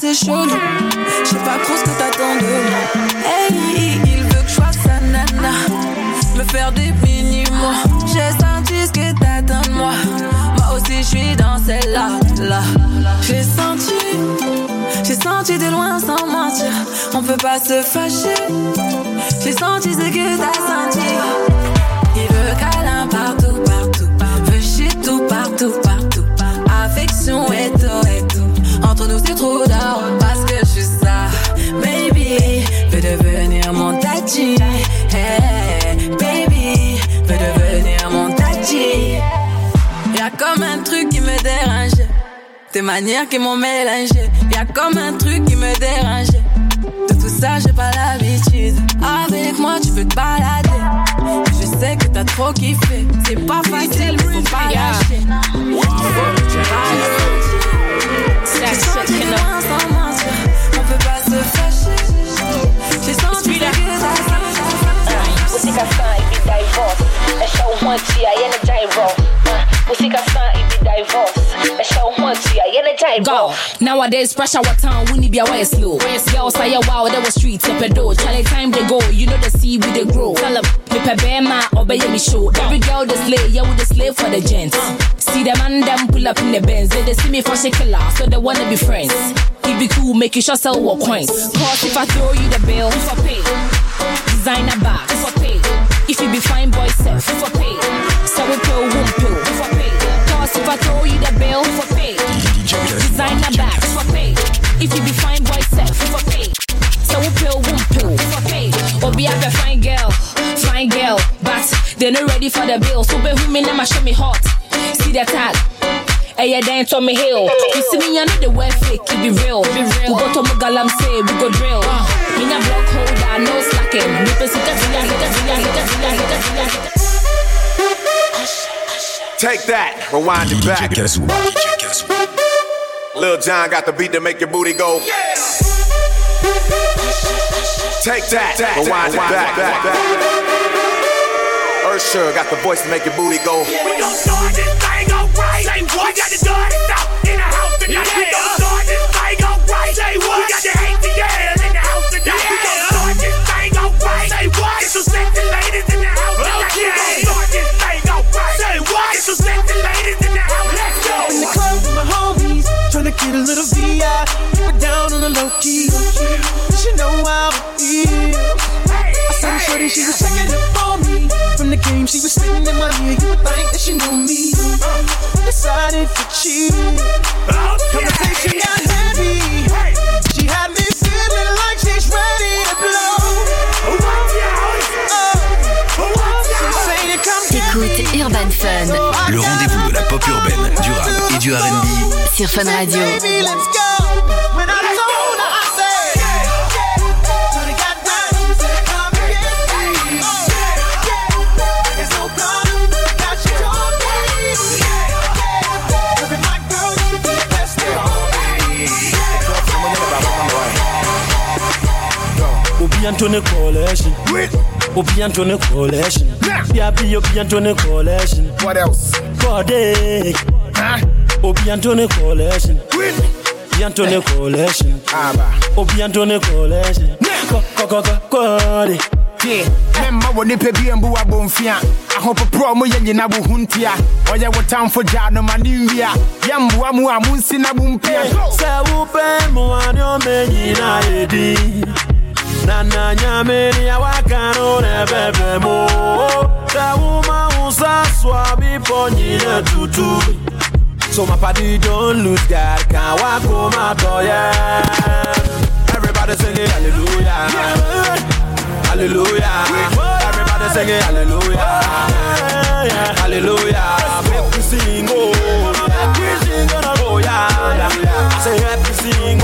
c'est chelou. Je sais pas trop ce que t'attends de moi. Hey, il veut que je fasse sa nana. Me faire des mini J'ai senti ce que t'attends de moi. Moi aussi je suis dans celle-là. Là. J'ai senti. J'ai senti de loin sans mentir. On peut pas se fâcher. J'ai senti ce que t'as senti. Il veut câlin partout, partout. Veut shit tout, partout, partout. Affection c'est trop d'or parce que je suis ça. Baby, veut devenir mon tati. Hey, baby, veut devenir mon tati. Y'a comme un truc qui me dérange. Tes manières qui m'ont mélangé. Y'a comme un truc qui me dérange. De tout ça, j'ai pas l'habitude. Avec moi, tu peux te balader. Je sais que t'as trop kiffé. C'est pas facile, faut pas lâcher. that shit, you. Senti. Musika san ibi divorce ɛhyɛ wo ho akyi a yɛne gyro Musika san ibi divorce ɛhyɛ wo ho akyi a yɛne gyro Go. Nowadays, pressure what town, we need be away slow. Girls say, a wow, that was streets, a pedo. Charlie time they go, you know the seed we they grow. Tell them, me pe bema, obey me show. Every girl they slay, yeah, we the slave for the gents. See them and them pull up in the Benz. They, they see me for killer, so they wanna be friends. He be cool, make you sure sell what coins. Cause if I throw you the bill, if I pay. Designer bag, who me never show me hot. See the tag. Hey, yeah, then to me hill. You see me, I know the way fake, it be real. Be real. We go to Mugalam say, we go drill. Uh. Me a block holder, no slacking. Me pussy, that's me, that's me, that's me, that's me. Take that, rewind it back. Lil John got the beat to make your booty go. Take that, rewind it back. Ursher got the voice to make your booty go. We gon' start this thing alright. Say what? We got the dirty stuff in the house tonight. We gon' start this thing alright. Say what? We got the ATL in the house tonight. We gon' start this thing alright. Say what? Get some sexy ladies in the house tonight. We gon' start this thing alright. Say what? Get some sexy ladies in the house. Let's go. In the club with my homies, tryna get a little VI. Keep it down on the low key. She know how it feels. I saw her shorty, she was checking up on me. She was spitting in my ear. You would think that she knew me. Decided to cheat. Conversation got heavy. She had me feeling like she's ready to blow. She's saying, come get Écoute Urban Fun Le rendez-vous de la pop urbaine, du rap et du R&B sur Fun Radio. Anthony Coalition. Obi Anthony Coalition. Yeah, be Obi Anthony Coalition. What else? Corday. Huh? Obi Anthony Coalition. Obi Anthony eh. Coalition. Obi Anthony Coalition. Corday. mɛmma wɔ nipa bi mbu abɔmfia ahopoporɔ mo yɛ nyina wo ho ntia ɔyɛ wo tamfo gyaa no ma ne nwia yɛmmoa mu a monsi na mo mpia eh, sɛ wopɛ mmoa ne ɔmɛ nyinaa yɛdi na na nyame nea waka no na ɛbɛbɛ mu sɛ woma wo sa so a bepɔ nyina tutu. So my party don't lose God can walk my door yeah. Everybody sing it hallelujah. Hallelujah. Everybody sing it hallelujah. Hallelujah. Make we sing oh make we sing oh yeah. I say happy sing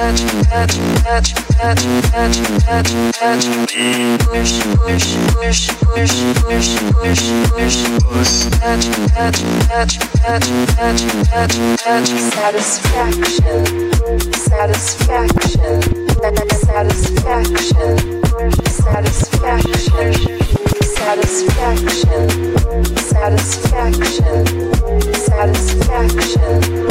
touch, touch. Push, push, push, push, push, push, push. Satisfaction, satisfaction, satisfaction, satisfaction, satisfaction, satisfaction, satisfaction.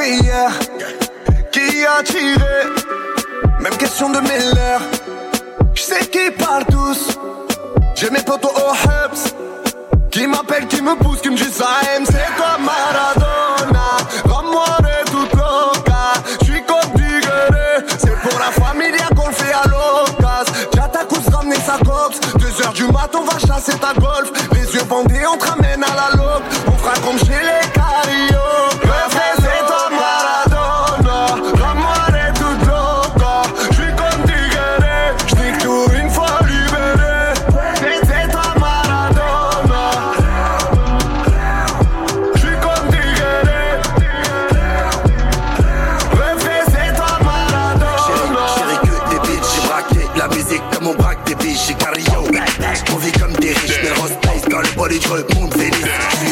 Qui a tiré? Même question de Miller. Je sais qui parle tous. J'ai mes potos au Hubs. Qui m'appellent, qui me poussent, qui me disent AM, c'est toi Maradona. Rends-moi de toute loca. J'suis comme. C'est pour la familia qu'on fait à l'occasion. J'attaque ramener sa cox. Deux heures du mat, on va chasser ta golf. Les yeux bandés, on Basique comme on braque des biches chez Cario. Je comme des riches, mais rose quand le bolide remonte Vénus.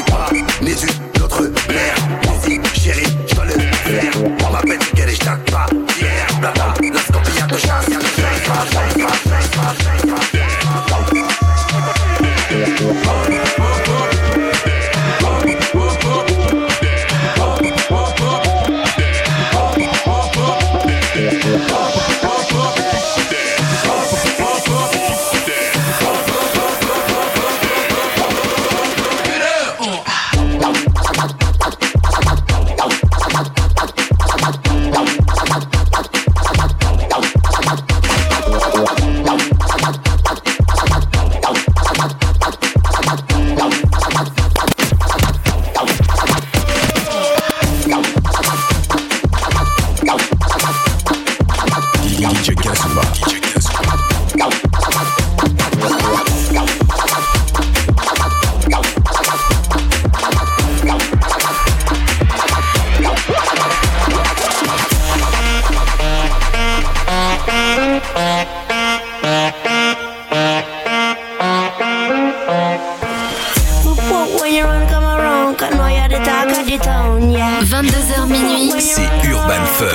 22h minuit. C'est Urban Fun.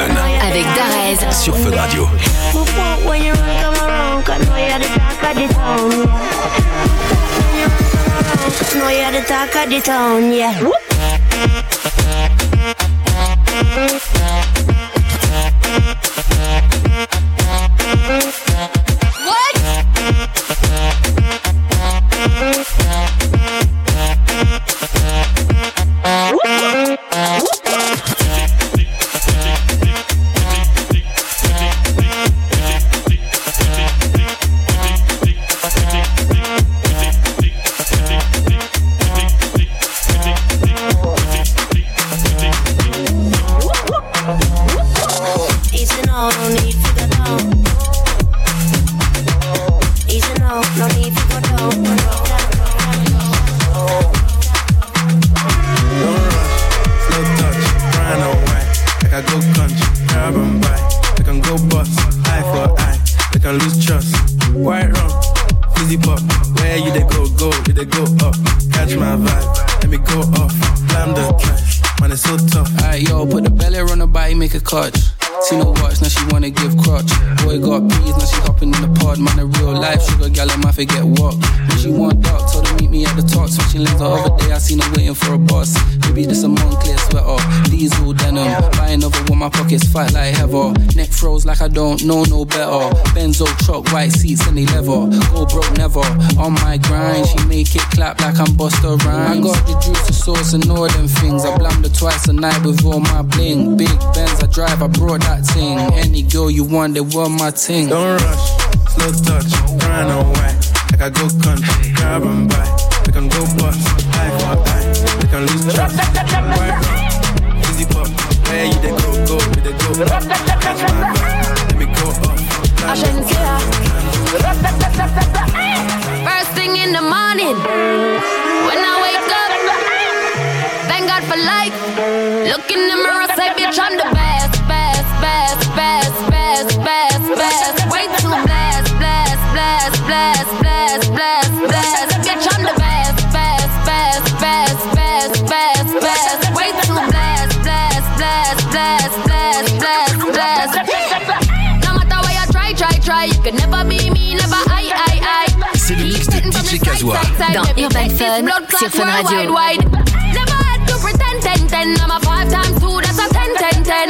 Avec Darez. Sur Fun Radio. Come around, cause know you're the talk of the town, yeah. ever. Neck froze like I don't know no better. Benzo truck, white seats and they leather. Go broke never. On my grind, she make it clap like I'm Busta Rhymes. I got the juice, the sauce, and all them things. I blammed her twice a night with all my bling. Big Benz I drive, I brought that thing. Any girl you want, they were my ting. Don't rush, slow touch, grind and white. Like I go country, grab and buy. We can go bust, High for eye. We can lose trust. Easy pop, where you they go? go Let me go First thing in the morning, when I wake up, thank God for life. Look in the mirror, say, bitch, I'm the best, best, best, best, best, best, best. Wait till blast, blast, blast, blast, blast, blast, blast. bless, bless, bless. No matter what you try, try, try, you can never be me, never I, I, I. C'est le mix de DJ Kazoua dans Urban Fun sur Fun Radio. Never had to pretend, ten, ten. I'm a five times two, that's a ten, ten, ten.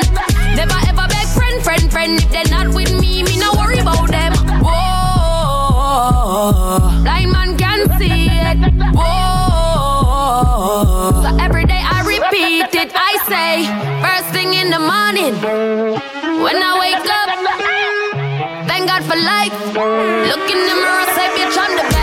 Never ever beg friend, friend, friend. If they're not with me, me no worry about them. Whoa, blind man can't see it. Whoa, so every repeat it. I say, first thing in the morning, when I wake up, thank God for life. Look in the mirror, say, bitch, I'm the best.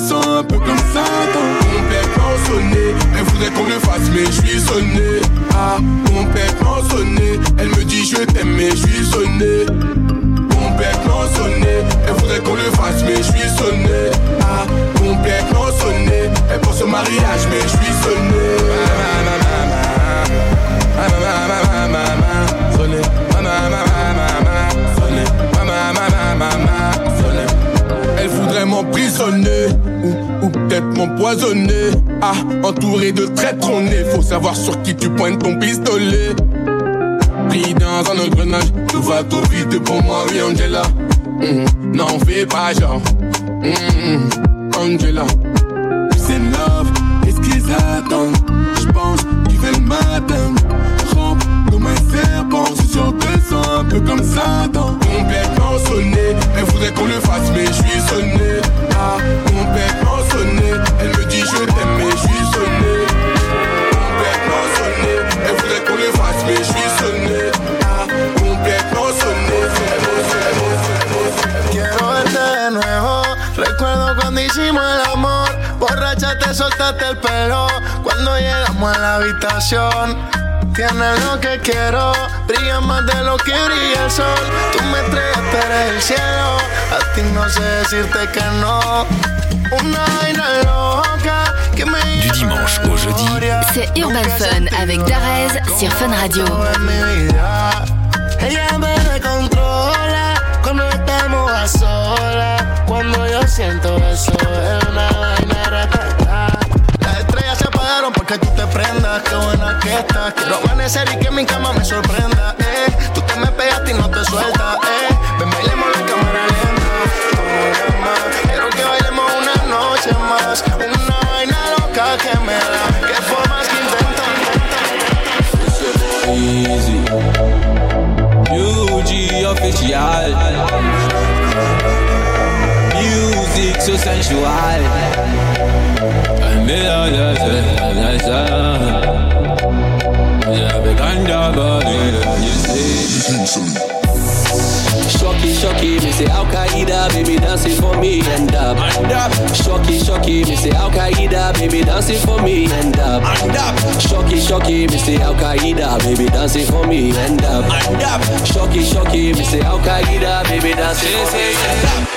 sens un peu comme ça Mon père sonné, elle voudrait qu'on le fasse mais je suis sonné. Ah, mon père sonné, elle me dit je t'aime mais je suis sonné. empoisonné. Ah, entouré de traîtres, on est. Faut savoir sur qui tu pointes ton pistolet. Pris dans un engrenage, tout va trop vite pour moi, oui, Angela. Mmh, N'en fais pas, genre. Mm-hmm. Angela. Peace and love, qu'est-ce qu'ils attendent? J'pense qu'ils veulent m'atteindre. Rampe comme un serpent, j'suis sur deux sens, un peu comme Satan. Complètement sonné, elle voudrait qu'on le fasse, mais j'suis sonné. Ah, complètement sonné. Elle me dit je t'aime, mais je suis sonné. Complètement sonné, elle voudrait qu'on le fasse, mais je suis sonné. Ah, complètement sonné, Quiero verte de nuevo. Recuerdo cuando hicimos el amor. Borracha te soltaste el pelo. Cuando llegamos a la habitación. Tienes lo que quiero. Brilla más de lo que brilla el sol. Tú me estrellas, eres el cielo. A ti no sé decirte que no. Du dimanche au jeudi, C'est Urban Fun avec Darez sur Fun Radio. Ella me controla cuando estamos a solas. Cuando yo siento eso es una vaina ratata. Las estrellas se apagaron porque tú te prendas. Qué buena que estás. Quiero amanecer y que mi cama me sorprenda. Eh. Tú te me pegaste y no te sueltas. Eh. una vaina loca que me da. Que que intento, Easy. UG official. Music so sensual. Ein Milliarder, Milliarder. Ja, bekannt, aber nicht. Shocky, shocky, me say Al Qaeda, baby dancing for me and up. And up. Shocky, shocky, me say Al Qaeda, baby dancing for me and up. And up. Shocky, shocky, me say Al Qaeda, baby dancing for me and up. And up. Shocky, shocky, me say Al Qaeda, baby dancing for me and up.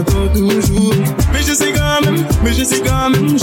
J'attends toujours. Mais je sais quand même, mais je sais quand même,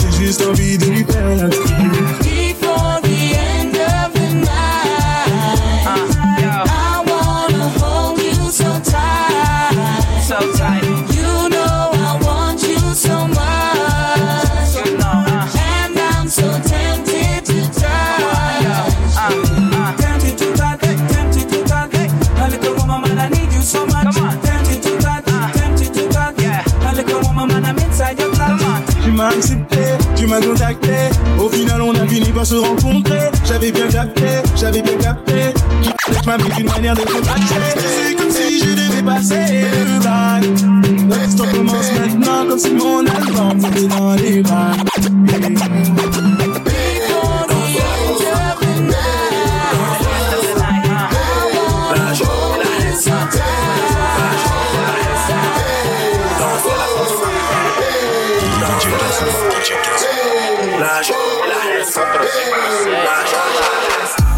on a fini par se rencontrer. J'avais bien capté, j'avais bien capté. M'as vu une manière de te passer. C'est comme si je devais passer le bac. Commence maintenant, comme si mon album était dans les bacs.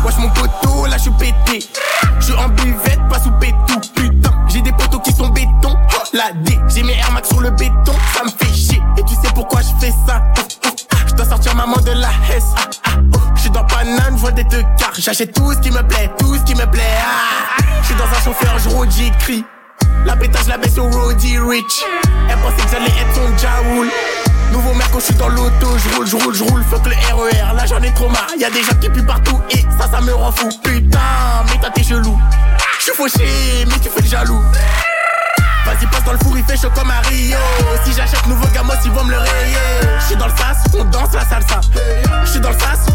Wesh mon poteau, là je suis pété. Je suis en buvette, pas sous béton. Putain, j'ai des poteaux qui sont béton. La D, j'ai mes Air Max sur le béton. Ça me fait chier. Et tu sais pourquoi je fais ça? Je dois sortir maman de la Hesse. Je suis dans Paname, je vois des deux. J'achète tout ce qui me plaît, tout ce qui me plaît. Ah. Je suis dans un chauffeur, je roule, j'écris. La pétage, la baisse au Roddy Rich. Elle pensait que j'allais être son Jaoul. Nouveau mec je suis dans l'auto, je roule, je roule, je roule, fuck le RER, là j'en ai trop marre, y a des gens qui puent partout et ça, ça me rend fou. Putain, mais toi t'es chelou. Je suis fauché, mais tu fais le jaloux. Vas-y, passe dans le four, il fait chaud comme à Rio. Si j'achète nouveau gamos, ils vont me le rayer. Je suis dans le sas, on danse la salsa. Je suis dans le sas,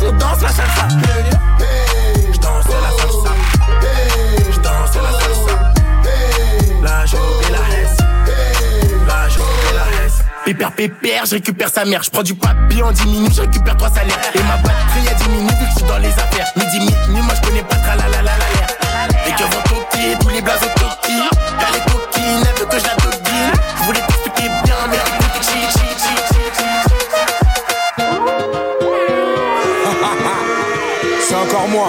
Je récupère sa mère. Je prends du papier en 10 minutes, je récupère trois salaires. Et ma batterie a 10 minutes vu que je suis dans les affaires. Midi, midi, moi je connais pas tra la la la la. Les cœurs vont toquer, tous les blazes au toki. T'as les coquines, elle veut que je la doguine. Je voulais t'expliquer bien, mais écoute, chi, chi, chi, C'est encore moi.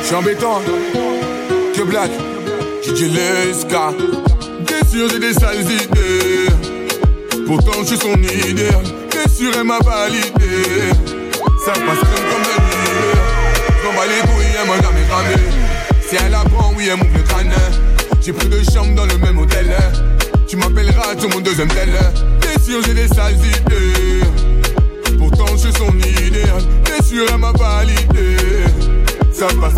Je suis embêtant. hein. Que blague. DJ Leska. Bien sûr, j'ai des sales idées. Pourtant, je suis son idéal. Bien sûr, elle m'a validé. Ça passe même comme le hiver. J'en bats les couilles, elle m'a jamais cramé. Si elle apprend, oui, elle m'ouvre le crâne. J'ai pris deux chambres dans le même hôtel. Tu m'appelleras sur mon deuxième tel. Bien sûr, j'ai des sales idées. Pourtant, je suis son idéal. Bien sûr, elle m'a validé. Ça passe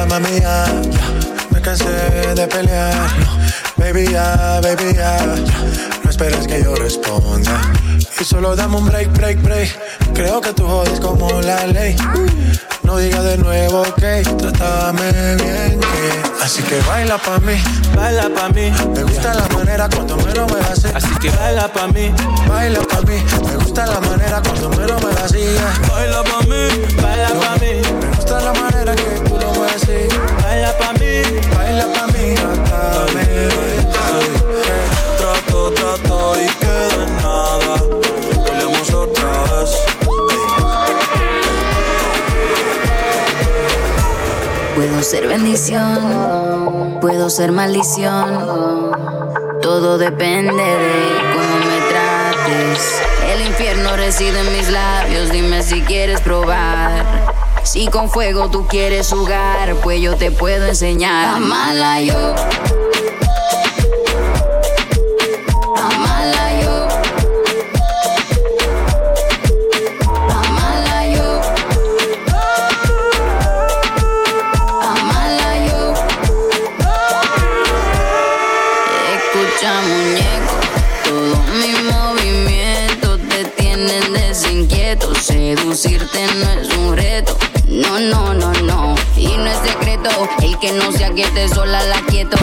ya, mami ya, me cansé de pelear. Baby ya, baby ya, no esperes que yo responda. Y solo dame un break, break, break. Creo que tú jodes como la ley. No digas de nuevo que trátame bien, que Así que baila pa' mí, baila pa' mí. Me gusta la manera cuando me lo me haces. Así que baila pa' mí, baila pa' mí. Me gusta la manera cuando me lo me hacías. Baila pa' mí, baila pa' mí. Me gusta la manera que ser bendición, puedo ser maldición. Todo depende de cómo me trates. El infierno reside en mis labios, dime si quieres probar. Si con fuego tú quieres jugar, pues yo te puedo enseñar. Amala yo. Que aquiete sola la quieto.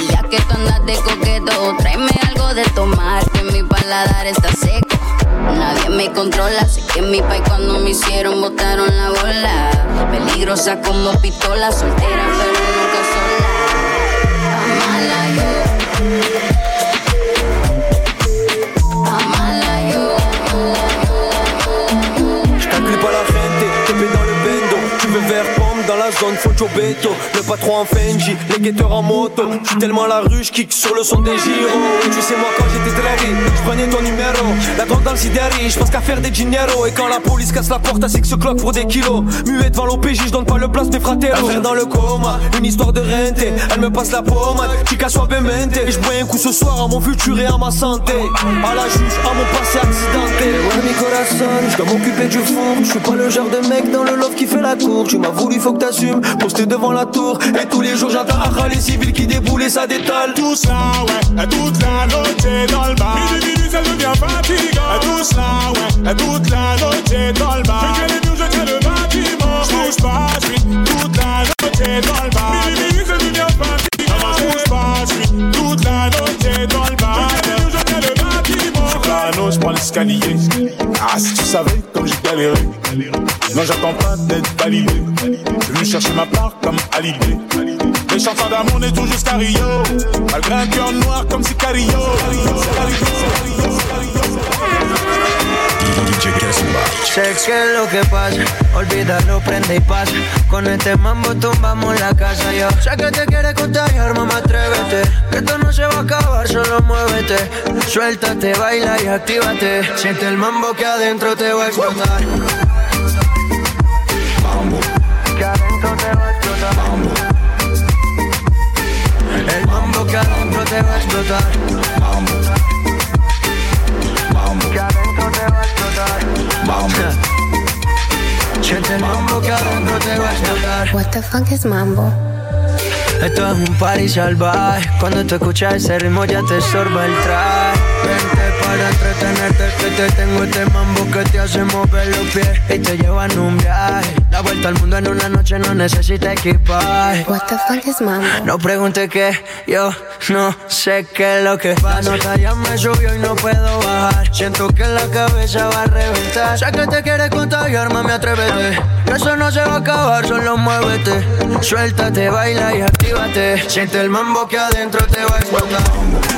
Y ya que tú andas de coqueto, tráeme algo de tomar. Que mi paladar está seco. Nadie me controla. Sé que mi pai cuando me hicieron botaron la bola. Peligrosa como pistola, soltera pero nunca sola. Amala yo. Zone, faut béto. Le patron en Fenji, les guetteurs en moto. J'suis tellement la rue, j'kick sur le son des gyros. Tu sais moi quand j'étais traité, j'prenais ton numéro. La drogue dans le sidéri, j'pense qu'à faire des dinero. Et quand la police casse la porte à six clock pour des kilos. Muet devant l'OPJ, j'donne pas le place des fratéros Un dans le coma, une histoire de rente. Elle me passe la pommade, chica suavemente Et j'bois un coup ce soir à mon futur et à ma santé. À la juge, à mon passé accidenté. Ouais mi corazon, j'dois m'occuper du four. J'suis pas le genre de mec dans le love qui fait la cour. Tu m'as voulu, faut que t'assumes, posté devant la tour Et tous les jours j'entends Acha les civils qui déboulent et ça détale Tout ça, ouais, toute la noche dans le bar. Minuit, minuit, ça devient fatigant. Tout ça, ouais, toute la noche dans le bar. Je tiens les murs, je tiens le bâtiment. Je bouge pas, je suis toute la noche dans le bar. Je prends l'escalier. Ah, si tu savais comme j'ai galéré. Non, j'attends pas d'être validé. Je venu chercher ma part comme Hallyday. Les chansons d'amour n'est tout jusqu'à Rio. Malgré un cœur noir comme Sicario. Sé que es lo que pasa, olvídalo, prende y pasa. Con este mambo tumbamos la casa, yo sé que te quiere contagiar, mamá, atrévete. Que esto no se va a acabar, solo muévete. Suéltate, baila y actívate. Siente el mambo que adentro te va a explotar. Que adentro te va a explotar. El mambo que adentro te va a explotar. Que adentro Mambo que te va a explotar. What the fuck is mambo? Esto es un party salvaje. Cuando tú escuchas ese ritmo ya te sorba el traje. Vente para entretenerte que te tengo este mambo que te hace mover los pies y te lleva en un viaje. La vuelta al mundo en una noche no necesita equipaje. What the fuck is mambo? No pregunte qué, yo no sé qué es lo que pasa. La nota ya me subió y no puedo bajar. Siento que la cabeza va a reventar. Sé que te quieres contagiar, mami, atrévete. Eso no se va a acabar, solo muévete. Suéltate, baila y actívate. Siente el mambo que adentro te va a explotar.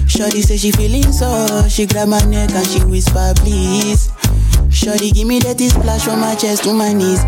Shorty say she feeling so, she grab my neck and she whisper please. Shorty give me that splash from my chest to my knees.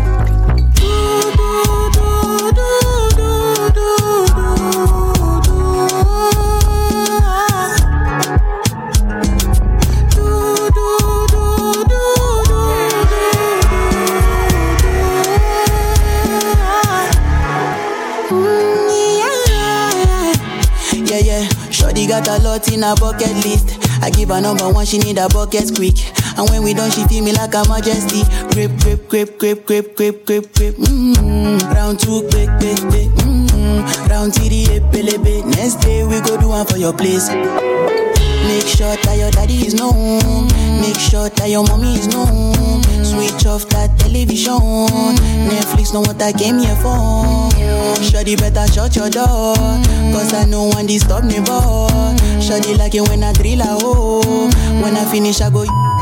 Got a lot in a bucket list. I give her number one, she need a bucket quick. And when we done, she feel me like a majesty. Grip, grip, grip, grip, grip, grip, grip, grip. Mmm. Round two, quick, quick, quick. Mmm. Round three, epelebe. Next day we go do one for your place. Make sure that your daddy is known. Make sure that your mommy is known. Switch off that television. Netflix know what I came here for. Shawty better shut your door. Cause I know one disturb me, boy. Shawty like it when I drill a hole. When I finish, I go.